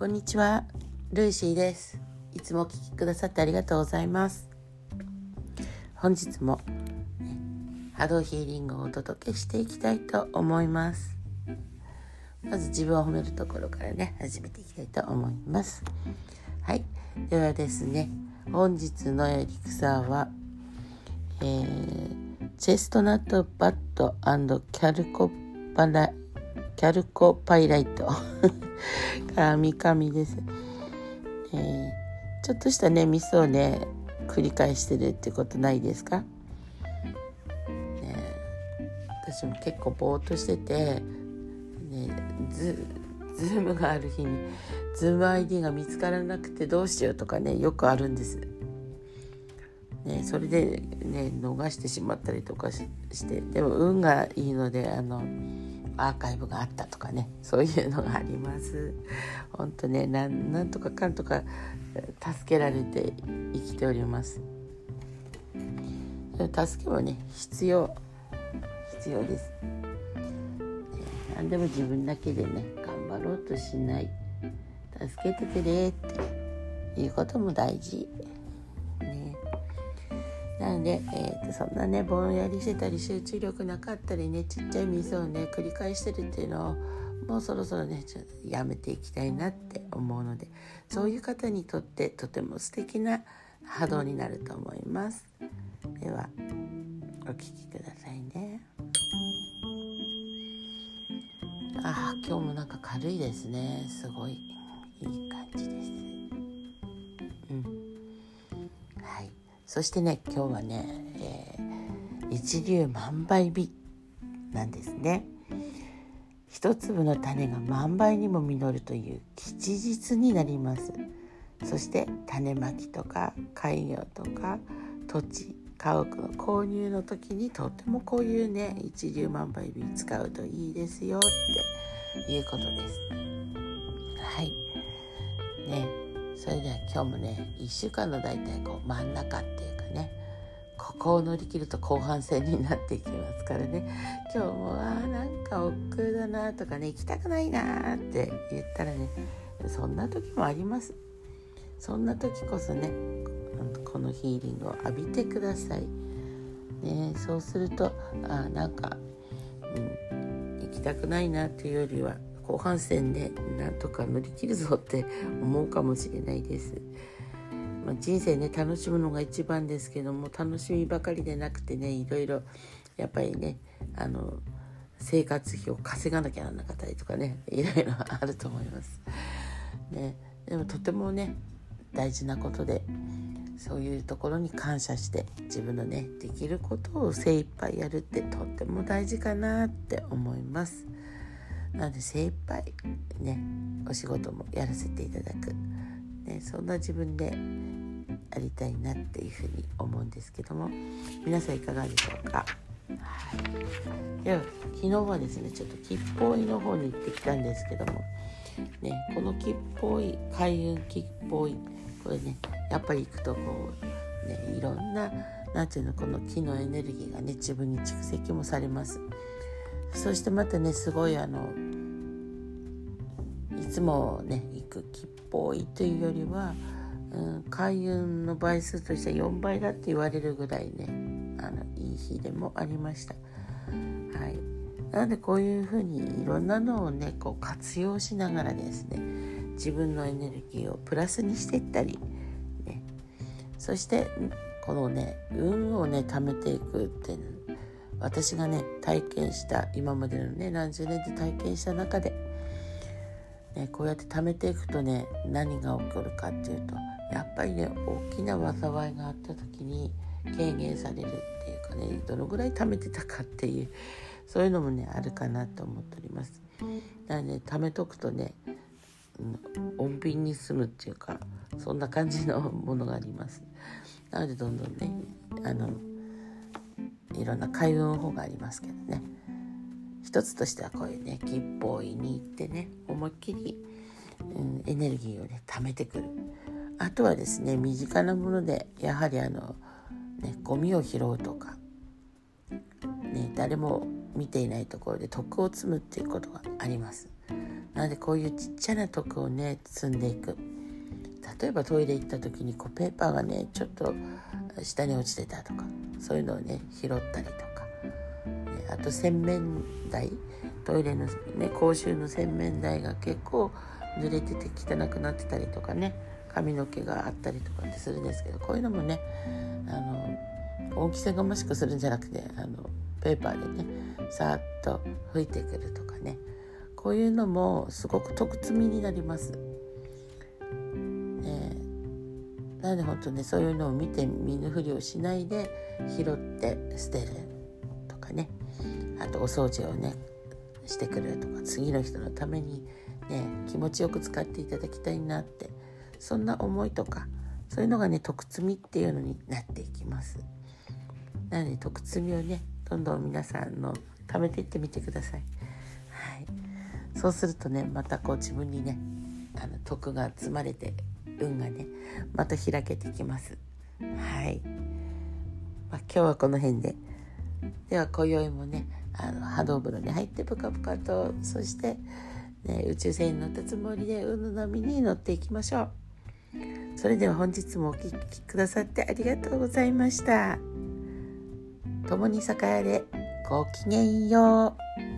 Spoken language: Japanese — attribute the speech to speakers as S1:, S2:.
S1: こんにちは、ルーシーです。いつもお聞きくださってありがとうございます。本日も、ね波動ヒーリングをお届けしていきたいと思います。まず自分を褒めるところからね、始めていきたいと思います。はい。ではですね、本日のエリクサーは、えーチェストナットバットキャルコパラキャルコパイライトから三上です、えーちょっとしたねミスをね繰り返してるってことないですか、ね、私も結構ぼーっとしてて、ね、ズズームがある日にズーム ID が見つからなくてどうしようとかねよくあるんです。ね、それでね逃してしまったりとかしてでも運がいいのであのアーカイブがあったとかねそういうのがあります。本当ねなんなんとかかんとか助けられて生きております。助けもね必要必要です、何でも自分だけでね頑張ろうとしない。助けてくれっていうことも大事。なので、えー、とそんなねぼんやりしてたり集中力なかったりねちっちゃいミスをね繰り返してるっていうのをもうそろそろねちょっとやめていきたいなって思うのでそういう方にとってとても素敵な波動になると思います。ではお聴きくださいね。あ今日もなんか軽いですね。すごいいい感じです。そしてね今日はね、えー一粒万倍日なんですね。一粒の種が万倍にも実るという吉日になります。そして種まきとか開業とか土地家屋の購入の時にとってもこういうね一粒万倍日使うといいですよっていうことです。はい。ね。それでは今日もね1週間の大体こう真ん中っていうかねここを乗り切ると後半戦になっていきますからね。今日もあーなんか億劫だなとかね行きたくないなって言ったらねそんな時もあります。そんな時こそねこのヒーリングを浴びてください、ね、そうするとあなんか、うん、行きたくないなっていうよりは後半戦でなんとか乗り切るぞって思うかもしれないです。まあ、人生ね楽しむのが一番ですけども楽しみばかりでなくてねいろいろやっぱりねあの生活費を稼がなきゃならなかったりとかね いろいろあると思います。ね、でもとてもね大事なことでそういうところに感謝して自分のねできることを精一杯やるってとっても大事かなって思います。なので精一杯ねお仕事もやらせていただく、ね、そんな自分でありたいなっていうふうに思うんですけども皆さんいかがでしょうか？はい、では昨日はですねちょっと吉報医の方に行ってきたんですけども、ね、この吉報医開運吉報医これねやっぱり行くとこう、ね、いろんななんていうのこの木のエネルギーがね自分に蓄積もされます。そしてまたねすごいあのいつもね行く吉報医というよりは、うん、開運の倍数としては4倍だって言われるぐらいねあのいい日でもありました。はい、なのでこういうふうにいろんなのをねこう活用しながらですね自分のエネルギーをプラスにしていったり、ね、そしてこのね運をね貯めていくって私がね体験した今までのね何十年で体験した中で、ね、こうやって貯めていくとね何が起こるかっていうとやっぱりね大きな災いがあった時に軽減されるっていうかねどのぐらい貯めてたかっていうそういうのもねあるかなと思っております。なので貯めとくとね、うん、穏便に済むっていうかそんな感じのものがあります。なのでどんどんねあのいろんな開運法がありますけどね。一つとしてはこういうね吉報医に行ってね思いっきり、うん、エネルギーをね貯めてくる。あとはですね身近なものでやはりあのね、ゴミを拾うとか、ね、誰も見ていないところで徳を積むっていうことがあります。なのでこういうちっちゃな徳をね積んでいく。例えばトイレ行った時にこうペーパーがねちょっと下に落ちてたとかそういうのをね拾ったりとか、あと洗面台。トイレのね公衆の洗面台が結構濡れてて汚くなってたりとかね。髪の毛があったりとかするんですけどこういうのもねあの大きさがましくするんじゃなくてあのペーパーでねさーっと拭いてくるとかね。こういうのもすごく得積みになります。なので本当ねそういうのを見て見ぬふりをしないで拾って捨てるとかねあとお掃除をねしてくるとか次の人のためにね気持ちよく使っていただきたいなってそんな思いとかそういうのがね徳積みっていうのになっていきます。なので徳積みをねどんどん皆さんの貯めていってみてください。はい、そうするとねまたこう自分にねあの徳が積まれて運がねまた開けてきます。はい、まあ、今日はこの辺ででは今宵もねあの波動風呂に入ってぷかぷかとそして、ね、宇宙船に乗ったつもりで運の波に乗っていきましょう。それでは本日もお聴きくださってありがとうございました。共に栄えれごきげんよう。